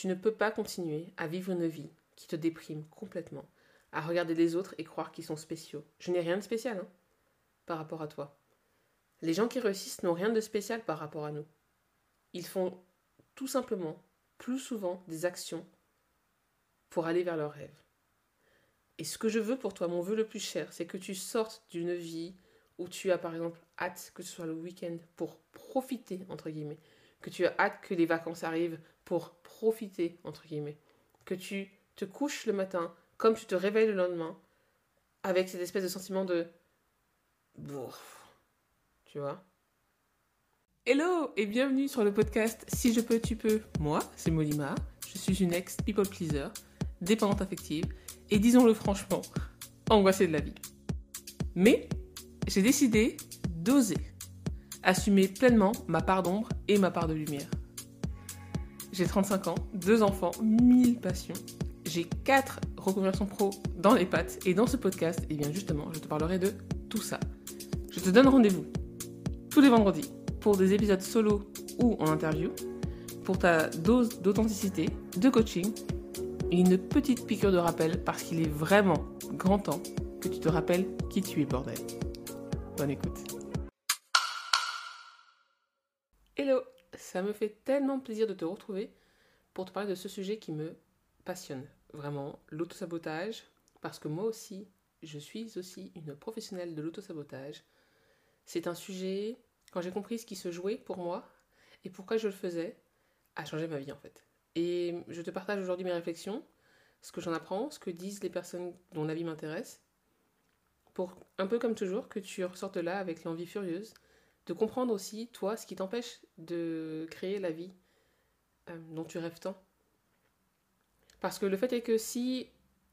Tu ne peux pas continuer à vivre une vie qui te déprime complètement, à regarder les autres et croire qu'ils sont spéciaux. Je n'ai rien de spécial hein, par rapport à toi. Les gens qui réussissent n'ont rien de spécial par rapport à nous. Ils font tout simplement plus souvent des actions pour aller vers leurs rêves. Et ce que je veux pour toi, mon vœu le plus cher, c'est que tu sortes d'une vie où tu as par exemple hâte que ce soit le week-end pour profiter, entre guillemets, que tu as hâte que les vacances arrivent pour profiter, entre guillemets, que tu te couches le matin comme tu te réveilles le lendemain avec cette espèce de sentiment de... Tu vois Hello et bienvenue sur le podcast Si je peux, tu peux. Moi, c'est Molima. Je suis une ex-people pleaser, dépendante affective et disons-le franchement, angoissée de la vie. Mais j'ai décidé d'oser assumer pleinement ma part d'ombre et ma part de lumière. J'ai 35 ans, deux enfants, mille passions. J'ai quatre reconversions pro dans les pattes et dans ce podcast, eh bien justement, je te parlerai de tout ça. Je te donne rendez-vous tous les vendredis pour des épisodes solo ou en interview, pour ta dose d'authenticité, de coaching et une petite piqûre de rappel parce qu'il est vraiment grand temps que tu te rappelles qui tu es, bordel. Bonne écoute. Hello, ça me fait tellement plaisir de te retrouver pour te parler de ce sujet qui me passionne vraiment, l'autosabotage, parce que moi aussi, je suis aussi une professionnelle de l'autosabotage. C'est un sujet, quand j'ai compris ce qui se jouait pour moi et pourquoi je le faisais, a changé ma vie en fait. Et je te partage aujourd'hui mes réflexions, ce que j'en apprends, ce que disent les personnes dont la vie m'intéresse, pour un peu comme toujours que tu ressortes là avec l'envie furieuse de comprendre aussi, toi, ce qui t'empêche de créer la vie euh, dont tu rêves tant. Parce que le fait est que si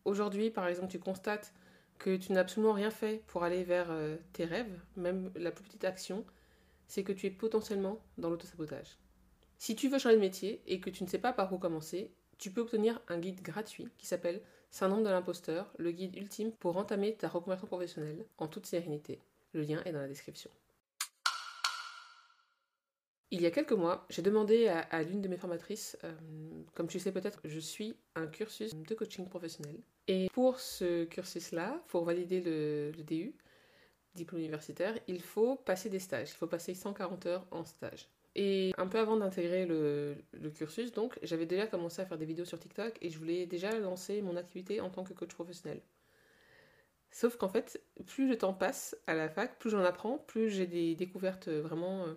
aujourd'hui, par exemple, tu constates que tu n'as absolument rien fait pour aller vers euh, tes rêves, même la plus petite action, c'est que tu es potentiellement dans l'autosabotage. Si tu veux changer de métier et que tu ne sais pas par où commencer, tu peux obtenir un guide gratuit qui s'appelle Syndrome de l'imposteur, le guide ultime pour entamer ta reconversion professionnelle en toute sérénité. Le lien est dans la description. Il y a quelques mois, j'ai demandé à, l'une de mes formatrices, euh, comme tu sais peut-être, je suis un cursus de coaching professionnel. Et pour ce cursus-là, pour valider le, DU, diplôme universitaire, il faut passer des stages. Il faut passer 140 heures en stage. Et un peu avant d'intégrer le, cursus, donc, j'avais déjà commencé à faire des vidéos sur TikTok et je voulais déjà lancer mon activité en tant que coach professionnel. Sauf qu'en fait, plus le temps passe à la fac, plus j'en apprends, plus j'ai des découvertes vraiment euh,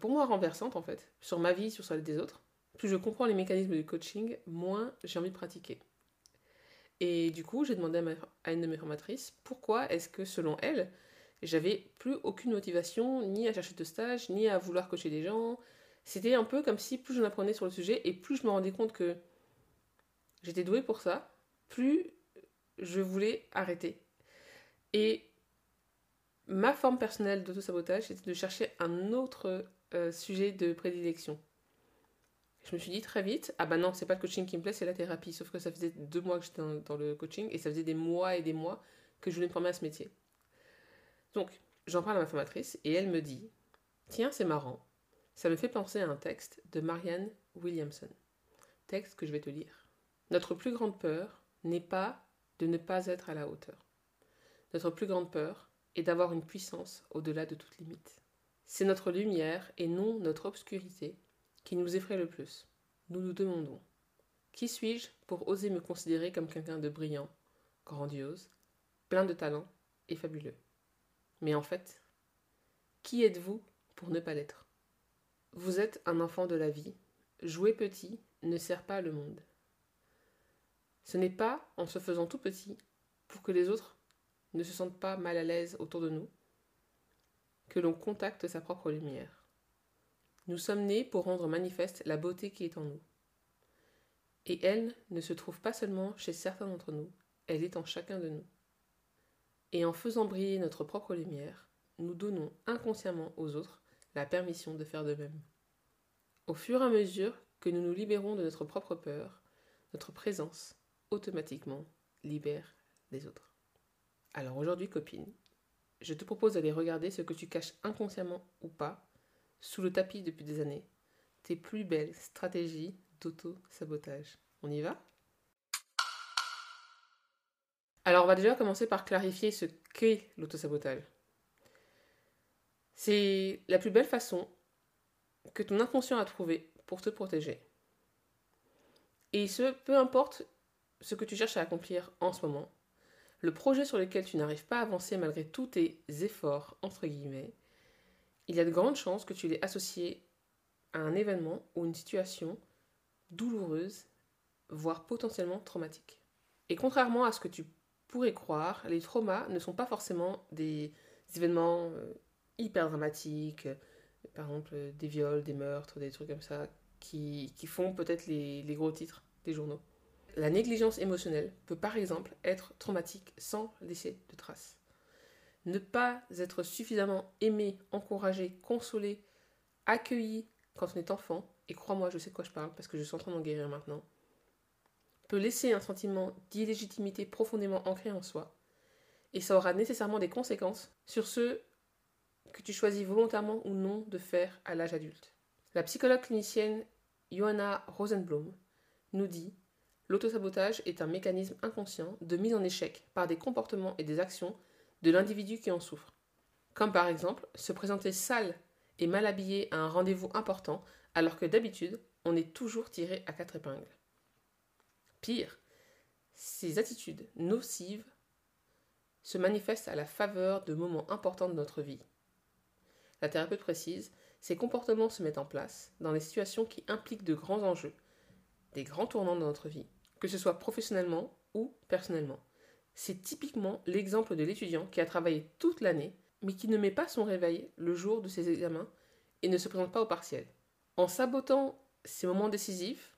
pour moi renversante en fait, sur ma vie, sur celle des autres. Plus je comprends les mécanismes du coaching, moins j'ai envie de pratiquer. Et du coup, j'ai demandé à, une de mes formatrices pourquoi est-ce que selon elle, j'avais plus aucune motivation ni à chercher de stage, ni à vouloir coacher des gens. C'était un peu comme si plus j'en apprenais sur le sujet et plus je me rendais compte que j'étais douée pour ça, plus je voulais arrêter. Et ma forme personnelle d'auto-sabotage, c'était de chercher un autre euh, sujet de prédilection. Je me suis dit très vite, ah bah non, c'est pas le coaching qui me plaît, c'est la thérapie. Sauf que ça faisait deux mois que j'étais dans, le coaching et ça faisait des mois et des mois que je voulais me former à ce métier. Donc, j'en parle à ma formatrice et elle me dit, tiens, c'est marrant, ça me fait penser à un texte de Marianne Williamson. Texte que je vais te lire. Notre plus grande peur n'est pas de ne pas être à la hauteur. Notre plus grande peur est d'avoir une puissance au-delà de toute limite. C'est notre lumière et non notre obscurité qui nous effraie le plus. Nous nous demandons Qui suis-je pour oser me considérer comme quelqu'un de brillant, grandiose, plein de talent et fabuleux? Mais en fait, qui êtes-vous pour ne pas l'être? Vous êtes un enfant de la vie. Jouer petit ne sert pas le monde. Ce n'est pas en se faisant tout petit pour que les autres ne se sentent pas mal à l'aise autour de nous que l'on contacte sa propre lumière. Nous sommes nés pour rendre manifeste la beauté qui est en nous. Et elle ne se trouve pas seulement chez certains d'entre nous, elle est en chacun de nous. Et en faisant briller notre propre lumière, nous donnons inconsciemment aux autres la permission de faire de même. Au fur et à mesure que nous nous libérons de notre propre peur, notre présence automatiquement libère les autres. Alors aujourd'hui, copine, je te propose d'aller regarder ce que tu caches inconsciemment ou pas sous le tapis depuis des années, tes plus belles stratégies d'auto-sabotage. On y va? Alors, on va déjà commencer par clarifier ce qu'est l'auto-sabotage. C'est la plus belle façon que ton inconscient a trouvé pour te protéger. Et ce, peu importe ce que tu cherches à accomplir en ce moment, le projet sur lequel tu n'arrives pas à avancer malgré tous tes efforts, entre guillemets, il y a de grandes chances que tu l'aies associé à un événement ou une situation douloureuse, voire potentiellement traumatique. Et contrairement à ce que tu pourrais croire, les traumas ne sont pas forcément des événements euh, hyper dramatiques, par exemple des viols, des meurtres, des trucs comme ça, qui, font peut-être les gros titres des journaux. La négligence émotionnelle peut par exemple être traumatique sans laisser de traces. Ne pas être suffisamment aimé, encouragé, consolé, accueilli quand on est enfant, et crois-moi, je sais de quoi je parle parce que je suis en train d'en guérir maintenant, peut laisser un sentiment d'illégitimité profondément ancré en soi, et ça aura nécessairement des conséquences sur ce que tu choisis volontairement ou non de faire à l'âge adulte. La psychologue clinicienne Johanna Rosenblum nous dit L'autosabotage est un mécanisme inconscient de mise en échec par des comportements et des actions de l'individu qui en souffre. Comme par exemple se présenter sale et mal habillé à un rendez-vous important alors que d'habitude on est toujours tiré à quatre épingles. Pire, ces attitudes nocives se manifestent à la faveur de moments importants de notre vie. La thérapeute précise, ces comportements se mettent en place dans les situations qui impliquent de grands enjeux, des grands tournants dans notre vie, que ce soit professionnellement ou personnellement. C'est typiquement l'exemple de l'étudiant qui a travaillé toute l'année, mais qui ne met pas son réveil le jour de ses examens et ne se présente pas au partiel. En sabotant ces moments décisifs,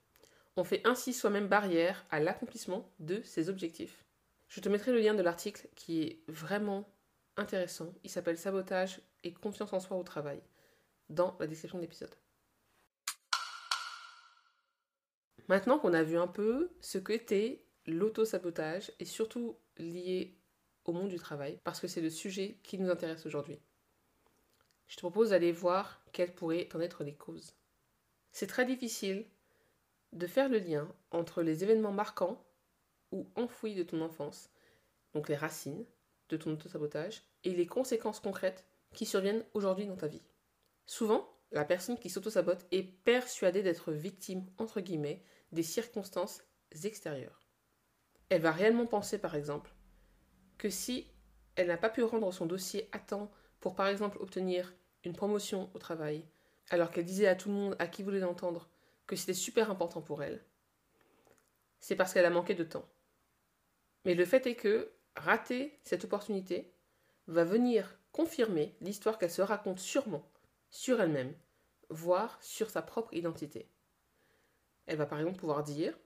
on fait ainsi soi-même barrière à l'accomplissement de ses objectifs. Je te mettrai le lien de l'article qui est vraiment intéressant. Il s'appelle Sabotage et confiance en soi au travail dans la description de l'épisode. Maintenant qu'on a vu un peu ce qu'était l'auto-sabotage et surtout lié au monde du travail, parce que c'est le sujet qui nous intéresse aujourd'hui, je te propose d'aller voir quelles pourraient en être les causes. C'est très difficile de faire le lien entre les événements marquants ou enfouis de ton enfance, donc les racines de ton auto-sabotage, et les conséquences concrètes qui surviennent aujourd'hui dans ta vie. Souvent, la personne qui s'auto-sabote est persuadée d'être victime, entre guillemets, des circonstances extérieures. Elle va réellement penser, par exemple, que si elle n'a pas pu rendre son dossier à temps pour, par exemple, obtenir une promotion au travail, alors qu'elle disait à tout le monde à qui voulait l'entendre que c'était super important pour elle, c'est parce qu'elle a manqué de temps. Mais le fait est que rater cette opportunité va venir confirmer l'histoire qu'elle se raconte sûrement sur elle-même, voire sur sa propre identité. Elle va par exemple pouvoir dire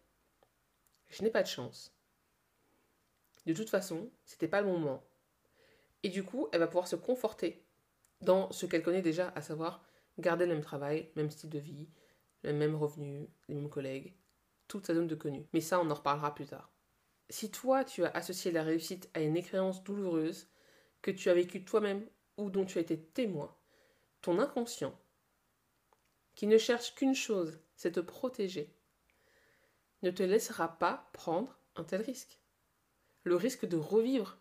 Je n'ai pas de chance. De toute façon, c'était pas le moment. Et du coup, elle va pouvoir se conforter dans ce qu'elle connaît déjà, à savoir garder le même travail, le même style de vie, le même revenu, les mêmes collègues, toute sa zone de connu. Mais ça, on en reparlera plus tard. Si toi, tu as associé la réussite à une expérience douloureuse que tu as vécue toi-même ou dont tu as été témoin, ton inconscient, qui ne cherche qu'une chose, c'est te protéger, ne te laissera pas prendre un tel risque. Le risque de revivre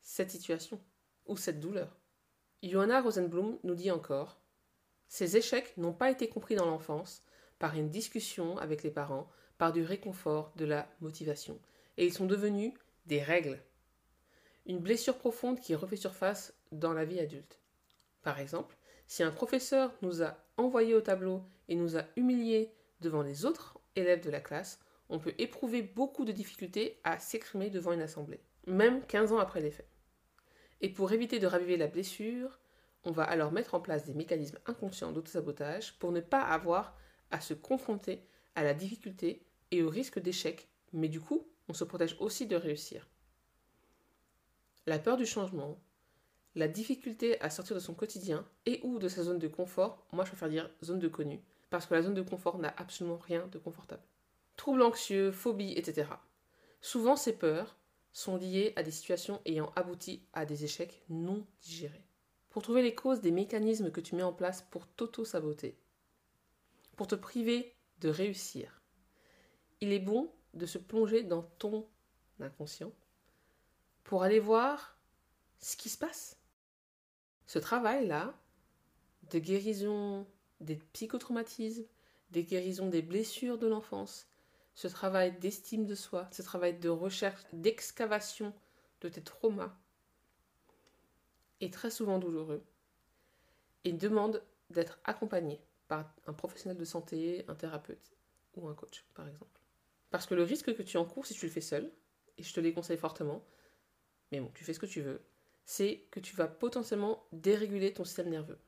cette situation ou cette douleur. Johanna Rosenblum nous dit encore Ces échecs n'ont pas été compris dans l'enfance par une discussion avec les parents, par du réconfort, de la motivation, et ils sont devenus des règles. Une blessure profonde qui refait surface dans la vie adulte. Par exemple, si un professeur nous a envoyés au tableau et nous a humiliés devant les autres élèves de la classe, on peut éprouver beaucoup de difficultés à s'exprimer devant une assemblée, même 15 ans après les faits. Et pour éviter de raviver la blessure, on va alors mettre en place des mécanismes inconscients d'autosabotage pour ne pas avoir à se confronter à la difficulté et au risque d'échec, mais du coup, on se protège aussi de réussir. La peur du changement, la difficulté à sortir de son quotidien et ou de sa zone de confort, moi je préfère dire zone de connu, parce que la zone de confort n'a absolument rien de confortable. Troubles anxieux, phobies, etc. Souvent ces peurs sont liées à des situations ayant abouti à des échecs non digérés. Pour trouver les causes des mécanismes que tu mets en place pour t'auto-saboter, pour te priver de réussir, il est bon de se plonger dans ton inconscient pour aller voir ce qui se passe. Ce travail-là de guérison des psychotraumatismes, des guérisons des blessures de l'enfance, ce travail d'estime de soi, ce travail de recherche, d'excavation de tes traumas est très souvent douloureux et demande d'être accompagné par un professionnel de santé, un thérapeute ou un coach, par exemple. Parce que le risque que tu encours si tu le fais seul, et je te les conseille fortement, mais bon, tu fais ce que tu veux, c'est que tu vas potentiellement déréguler ton système nerveux.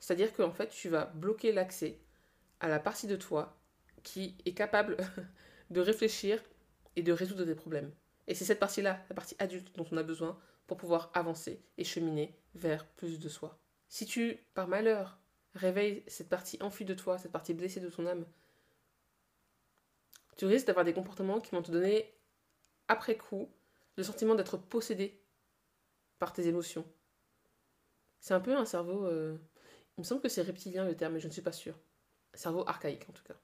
C'est-à-dire qu'en fait, tu vas bloquer l'accès à la partie de toi qui est capable de réfléchir et de résoudre des problèmes. Et c'est cette partie-là, la partie adulte, dont on a besoin pour pouvoir avancer et cheminer vers plus de soi. Si tu, par malheur, réveilles cette partie enfuie de toi, cette partie blessée de ton âme, tu risques d'avoir des comportements qui vont te donner, après coup, le sentiment d'être possédé par tes émotions. C'est un peu un cerveau. Euh, il me semble que c'est reptilien le terme, mais je ne suis pas sûre. Cerveau archaïque en tout cas.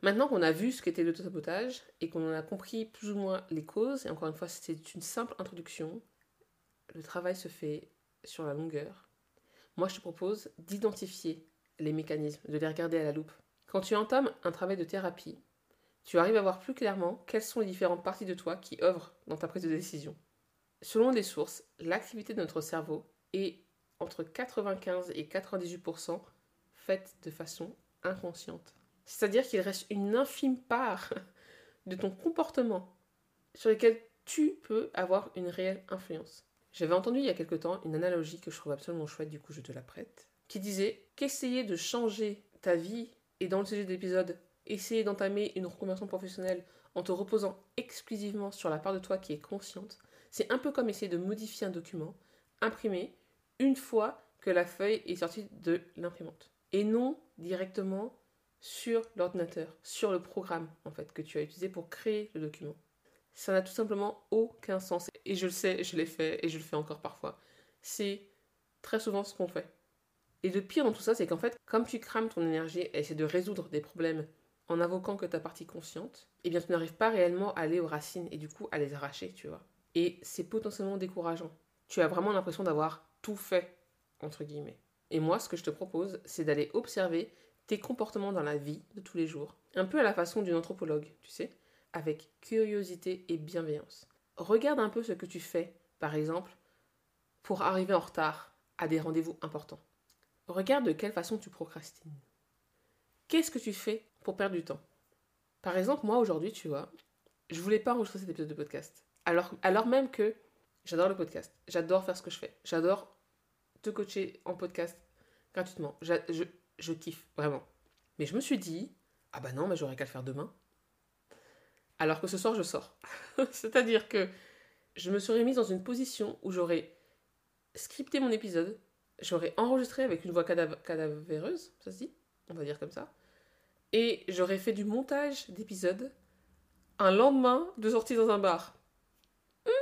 Maintenant qu'on a vu ce qu'était l'autosabotage et qu'on en a compris plus ou moins les causes, et encore une fois, c'est une simple introduction, le travail se fait sur la longueur. Moi, je te propose d'identifier les mécanismes, de les regarder à la loupe. Quand tu entames un travail de thérapie, tu arrives à voir plus clairement quelles sont les différentes parties de toi qui œuvrent dans ta prise de décision. Selon les sources, l'activité de notre cerveau est entre 95 et 98% faite de façon inconsciente. C'est-à-dire qu'il reste une infime part de ton comportement sur lequel tu peux avoir une réelle influence. J'avais entendu il y a quelque temps une analogie que je trouve absolument chouette, du coup je te la prête, qui disait qu'essayer de changer ta vie, et dans le sujet de l'épisode, essayer d'entamer une reconversion professionnelle en te reposant exclusivement sur la part de toi qui est consciente, c'est un peu comme essayer de modifier un document, imprimé, une fois que la feuille est sortie de l'imprimante. Et non directement sur l'ordinateur, sur le programme en fait que tu as utilisé pour créer le document. Ça n'a tout simplement aucun sens. Et je le sais, je l'ai fait et je le fais encore parfois. C'est très souvent ce qu'on fait. Et le pire dans tout ça, c'est qu'en fait, comme tu crames ton énergie à essayer de résoudre des problèmes en invoquant que ta partie consciente, eh bien tu n'arrives pas réellement à aller aux racines et du coup à les arracher, tu vois. Et c'est potentiellement décourageant. Tu as vraiment l'impression d'avoir tout fait, entre guillemets. Et moi, ce que je te propose, c'est d'aller observer tes comportements dans la vie de tous les jours, un peu à la façon d'une anthropologue, tu sais, avec curiosité et bienveillance. Regarde un peu ce que tu fais, par exemple, pour arriver en retard à des rendez-vous importants. Regarde de quelle façon tu procrastines. Qu'est-ce que tu fais pour perdre du temps Par exemple, moi aujourd'hui, tu vois, je voulais pas enregistrer cet épisode de podcast. Alors, alors même que j'adore le podcast, j'adore faire ce que je fais, j'adore te coacher en podcast gratuitement. Je, je kiffe, vraiment. Mais je me suis dit, ah bah non, mais j'aurais qu'à le faire demain. Alors que ce soir, je sors. C'est-à-dire que je me serais mise dans une position où j'aurais scripté mon épisode, j'aurais enregistré avec une voix cadavéreuse, ça se dit? On va dire comme ça. Et j'aurais fait du montage d'épisode un lendemain de sortie dans un bar. Hum,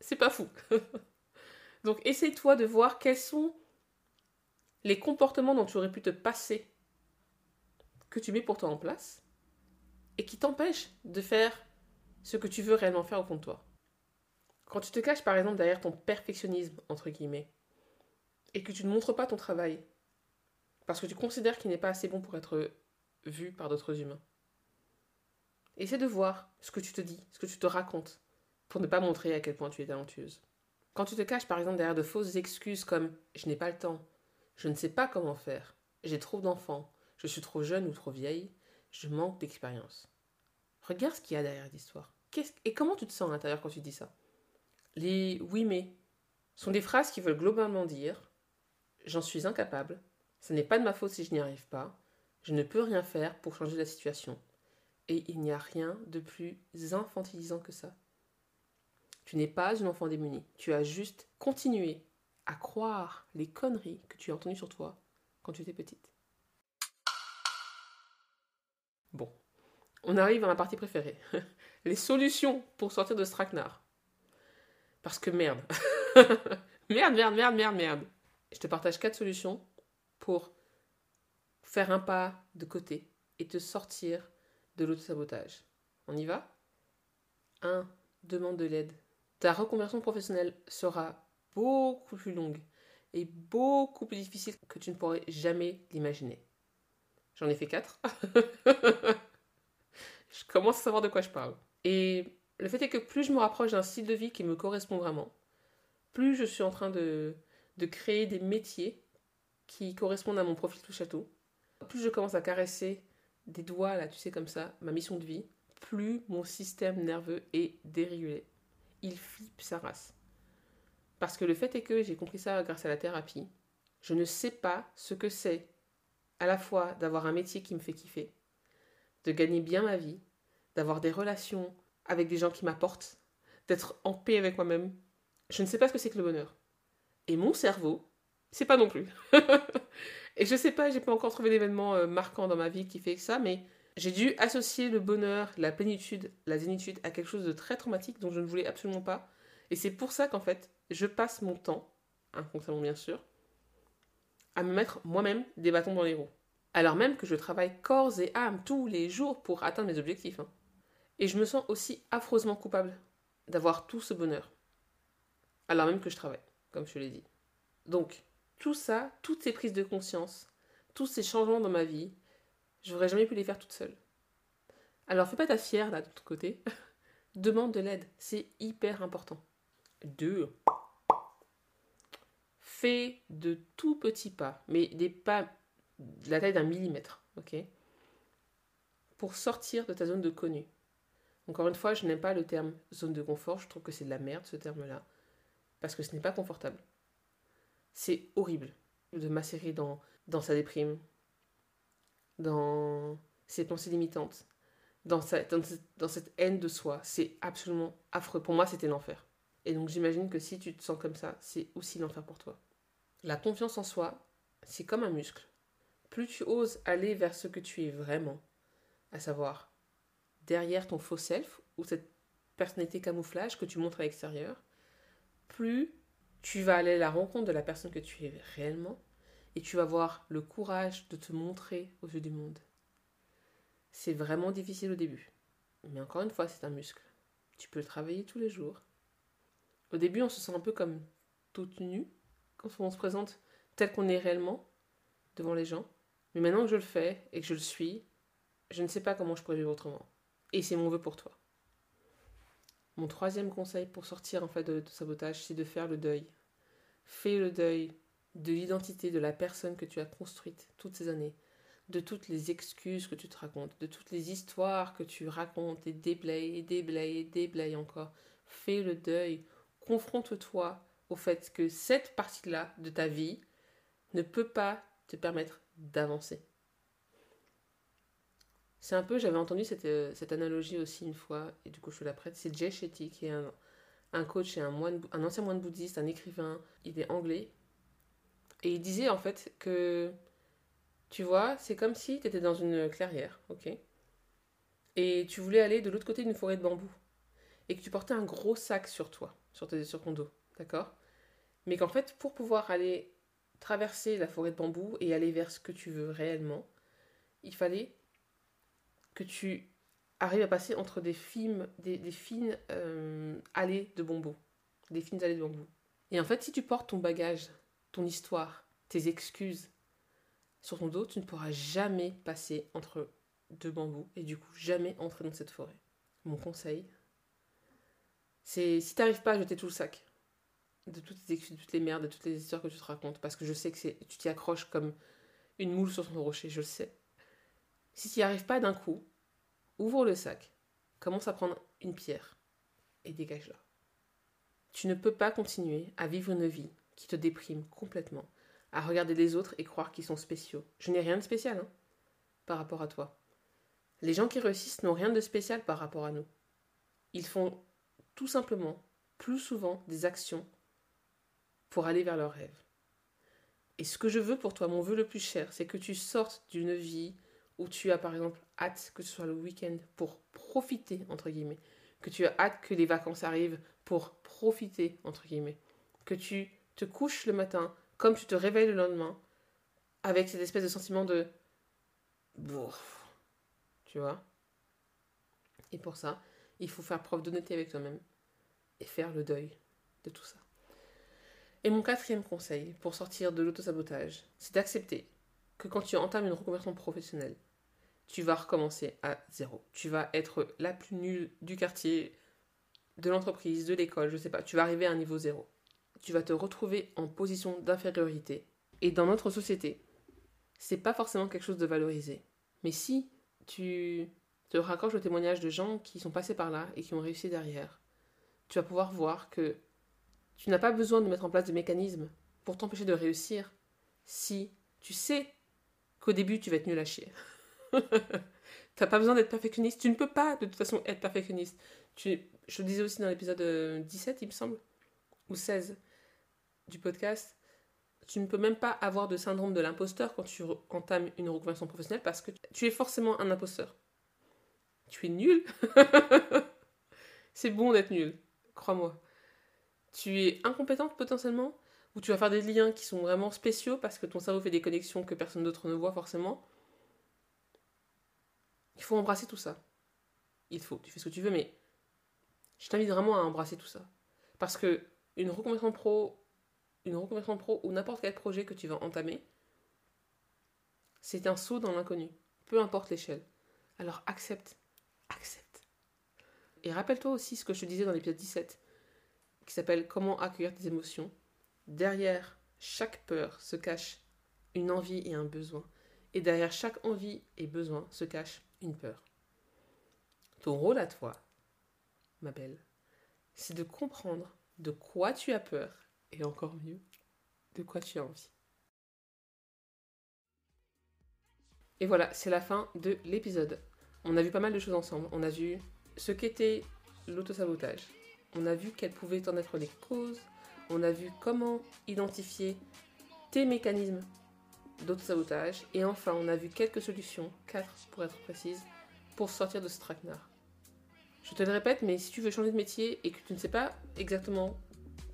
c'est pas fou. Donc essaye-toi de voir quels sont les comportements dont tu aurais pu te passer, que tu mets pourtant en place, et qui t'empêchent de faire ce que tu veux réellement faire au fond de toi. Quand tu te caches par exemple derrière ton perfectionnisme, entre guillemets, et que tu ne montres pas ton travail, parce que tu considères qu'il n'est pas assez bon pour être vu par d'autres humains. Essaie de voir ce que tu te dis, ce que tu te racontes, pour ne pas montrer à quel point tu es talentueuse. Quand tu te caches par exemple derrière de fausses excuses comme je n'ai pas le temps, je ne sais pas comment faire. J'ai trop d'enfants. Je suis trop jeune ou trop vieille. Je manque d'expérience. Regarde ce qu'il y a derrière l'histoire. Et comment tu te sens à l'intérieur quand tu dis ça? Les oui mais sont des phrases qui veulent globalement dire j'en suis incapable, ce n'est pas de ma faute si je n'y arrive pas, je ne peux rien faire pour changer la situation. Et il n'y a rien de plus infantilisant que ça. Tu n'es pas une enfant démunie, tu as juste continué à croire les conneries que tu as entendues sur toi quand tu étais petite. Bon, on arrive à ma partie préférée. les solutions pour sortir de ce. Parce que merde. merde, merde, merde, merde, merde. Je te partage quatre solutions pour faire un pas de côté et te sortir de l'auto-sabotage. On y va? 1. Demande de l'aide. Ta reconversion professionnelle sera beaucoup plus longue et beaucoup plus difficile que tu ne pourrais jamais l'imaginer. J'en ai fait 4. je commence à savoir de quoi je parle. Et le fait est que plus je me rapproche d'un style de vie qui me correspond vraiment, plus je suis en train de, de créer des métiers qui correspondent à mon profil tout château, plus je commence à caresser des doigts, là, tu sais, comme ça, ma mission de vie, plus mon système nerveux est dérégulé. Il flippe sa race. Parce que le fait est que j'ai compris ça grâce à la thérapie. Je ne sais pas ce que c'est à la fois d'avoir un métier qui me fait kiffer, de gagner bien ma vie, d'avoir des relations avec des gens qui m'apportent, d'être en paix avec moi-même. Je ne sais pas ce que c'est que le bonheur. Et mon cerveau, c'est pas non plus. et je sais pas, j'ai pas encore trouvé d'événement euh, marquant dans ma vie qui fait ça, mais j'ai dû associer le bonheur, la plénitude, la zénitude à quelque chose de très traumatique dont je ne voulais absolument pas. Et c'est pour ça qu'en fait, je passe mon temps, inconsciemment bien sûr, à me mettre moi-même des bâtons dans les roues. Alors même que je travaille corps et âme tous les jours pour atteindre mes objectifs. Hein. Et je me sens aussi affreusement coupable d'avoir tout ce bonheur. Alors même que je travaille, comme je l'ai dit. Donc, tout ça, toutes ces prises de conscience, tous ces changements dans ma vie, j'aurais jamais pu les faire toute seule. Alors fais pas ta fière là de ton côté. Demande de l'aide, c'est hyper important. Deux. Fais de tout petits pas, mais des pas de la taille d'un millimètre, ok Pour sortir de ta zone de connu. Encore une fois, je n'aime pas le terme zone de confort, je trouve que c'est de la merde ce terme-là, parce que ce n'est pas confortable. C'est horrible de macérer dans, dans sa déprime, dans ses pensées limitantes, dans, dans, cette haine de soi. C'est absolument affreux. Pour moi, c'était l'enfer. Et donc j'imagine que si tu te sens comme ça, c'est aussi l'enfer pour toi. La confiance en soi, c'est comme un muscle. Plus tu oses aller vers ce que tu es vraiment, à savoir derrière ton faux self ou cette personnalité camouflage que tu montres à l'extérieur, plus tu vas aller à la rencontre de la personne que tu es réellement et tu vas avoir le courage de te montrer aux yeux du monde. C'est vraiment difficile au début. Mais encore une fois, c'est un muscle. Tu peux le travailler tous les jours. Au début, on se sent un peu comme toute nue quand on se présente tel qu'on est réellement devant les gens. Mais maintenant que je le fais et que je le suis, je ne sais pas comment je pourrais vivre autrement. Et c'est mon vœu pour toi. Mon troisième conseil pour sortir en fait de, sabotage, c'est de faire le deuil. Fais le deuil de l'identité de la personne que tu as construite toutes ces années, de toutes les excuses que tu te racontes, de toutes les histoires que tu racontes et déblayes déblayes déblayes encore. Fais le deuil, confronte-toi au fait que cette partie-là de ta vie ne peut pas te permettre d'avancer. C'est un peu, j'avais entendu cette, euh, cette, analogie aussi une fois, et du coup je te la prête. C'est Jay Shetty, qui est un, un coach et un, moine, un ancien moine bouddhiste, un écrivain. Il est anglais. Et il disait en fait que tu vois, c'est comme si tu étais dans une clairière, ok? Et tu voulais aller de l'autre côté d'une forêt de bambou. Et que tu portais un gros sac sur toi, sur, sur ton dos, d'accord? Mais qu'en fait, pour pouvoir aller traverser la forêt de bambou et aller vers ce que tu veux réellement, il fallait que tu arrives à passer entre des, fines euh, allées de bambou. Des fines allées de bambou. Et en fait, si tu portes ton bagage, ton histoire, tes excuses, sur ton dos, tu ne pourras jamais passer entre deux bambous et du coup jamais entrer dans cette forêt. Mon conseil, c'est si tu n'arrives pas à jeter tout le sac de toutes tes excuses, de toutes les merdes, de toutes les histoires que tu te racontes, parce que je sais que tu t'y accroches comme une moule sur ton rocher, je le sais. Si tu n'y arrives pas d'un coup, ouvre le sac, commence à prendre une pierre et dégage-la. Tu ne peux pas continuer à vivre une vie qui te déprime complètement à regarder les autres et croire qu'ils sont spéciaux. Je n'ai rien de spécial hein, par rapport à toi. Les gens qui réussissent n'ont rien de spécial par rapport à nous. Ils font tout simplement plus souvent des actions pour aller vers leurs rêves. Et ce que je veux pour toi, mon vœu le plus cher, c'est que tu sortes d'une vie où tu as par exemple hâte que ce soit le week-end pour profiter, entre guillemets, que tu as hâte que les vacances arrivent pour profiter, entre guillemets, que tu te couches le matin comme tu te réveilles le lendemain, avec cette espèce de sentiment de bouf, tu vois. Et pour ça, il faut faire preuve d'honnêteté avec toi-même et faire le deuil de tout ça. Et mon quatrième conseil pour sortir de l'autosabotage, c'est d'accepter que quand tu entames une reconversion professionnelle, tu vas recommencer à zéro. Tu vas être la plus nulle du quartier, de l'entreprise, de l'école, je sais pas. Tu vas arriver à un niveau zéro. Tu vas te retrouver en position d'infériorité. Et dans notre société, c'est pas forcément quelque chose de valorisé. Mais si tu te raccroches au témoignage de gens qui sont passés par là et qui ont réussi derrière, tu vas pouvoir voir que tu n'as pas besoin de mettre en place de mécanismes pour t'empêcher de réussir si tu sais qu'au début tu vas être nul à chier. T'as pas besoin d'être perfectionniste. Tu ne peux pas de toute façon être perfectionniste. Tu, je le disais aussi dans l'épisode 17, euh, il me semble, ou 16 du podcast. Tu ne peux même pas avoir de syndrome de l'imposteur quand tu entames une reconversion professionnelle parce que tu es forcément un imposteur. Tu es nul. C'est bon d'être nul, crois-moi. Tu es incompétente potentiellement, ou tu vas faire des liens qui sont vraiment spéciaux parce que ton cerveau fait des connexions que personne d'autre ne voit forcément. Il faut embrasser tout ça. Il faut, tu fais ce que tu veux, mais je t'invite vraiment à embrasser tout ça. Parce que une reconversion pro, une reconversion pro ou n'importe quel projet que tu vas entamer, c'est un saut dans l'inconnu, peu importe l'échelle. Alors accepte, accepte. Et rappelle-toi aussi ce que je te disais dans l'épisode 17, qui s'appelle Comment accueillir tes émotions. Derrière chaque peur se cache une envie et un besoin. Et derrière chaque envie et besoin se cache peur. Ton rôle à toi, ma belle, c'est de comprendre de quoi tu as peur et encore mieux, de quoi tu as envie. Et voilà, c'est la fin de l'épisode. On a vu pas mal de choses ensemble. On a vu ce qu'était l'autosabotage. On a vu quelles pouvaient en être les causes. On a vu comment identifier tes mécanismes d'autosabotage. Et enfin, on a vu quelques solutions, quatre pour être précise, pour sortir de ce traquenard. Je te le répète, mais si tu veux changer de métier et que tu ne sais pas exactement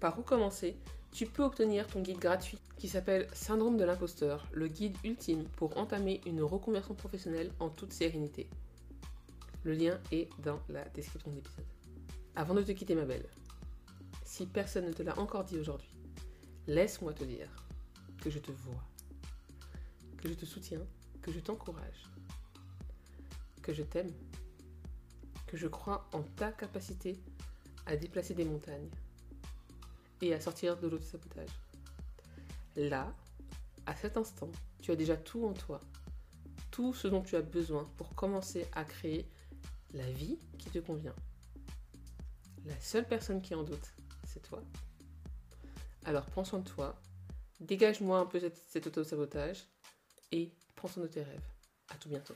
par où commencer, tu peux obtenir ton guide gratuit qui s'appelle Syndrome de l'imposteur, le guide ultime pour entamer une reconversion professionnelle en toute sérénité. Le lien est dans la description de l'épisode. Avant de te quitter ma belle, si personne ne te l'a encore dit aujourd'hui, laisse-moi te dire que je te vois, que je te soutiens, que je t'encourage, que je t'aime, que je crois en ta capacité à déplacer des montagnes et à sortir de l'auto-sabotage. Là, à cet instant, tu as déjà tout en toi, tout ce dont tu as besoin pour commencer à créer la vie qui te convient. La seule personne qui en doute, c'est toi. Alors prends soin de toi, dégage-moi un peu cet, cet auto-sabotage et prends soin de tes rêves. À tout bientôt.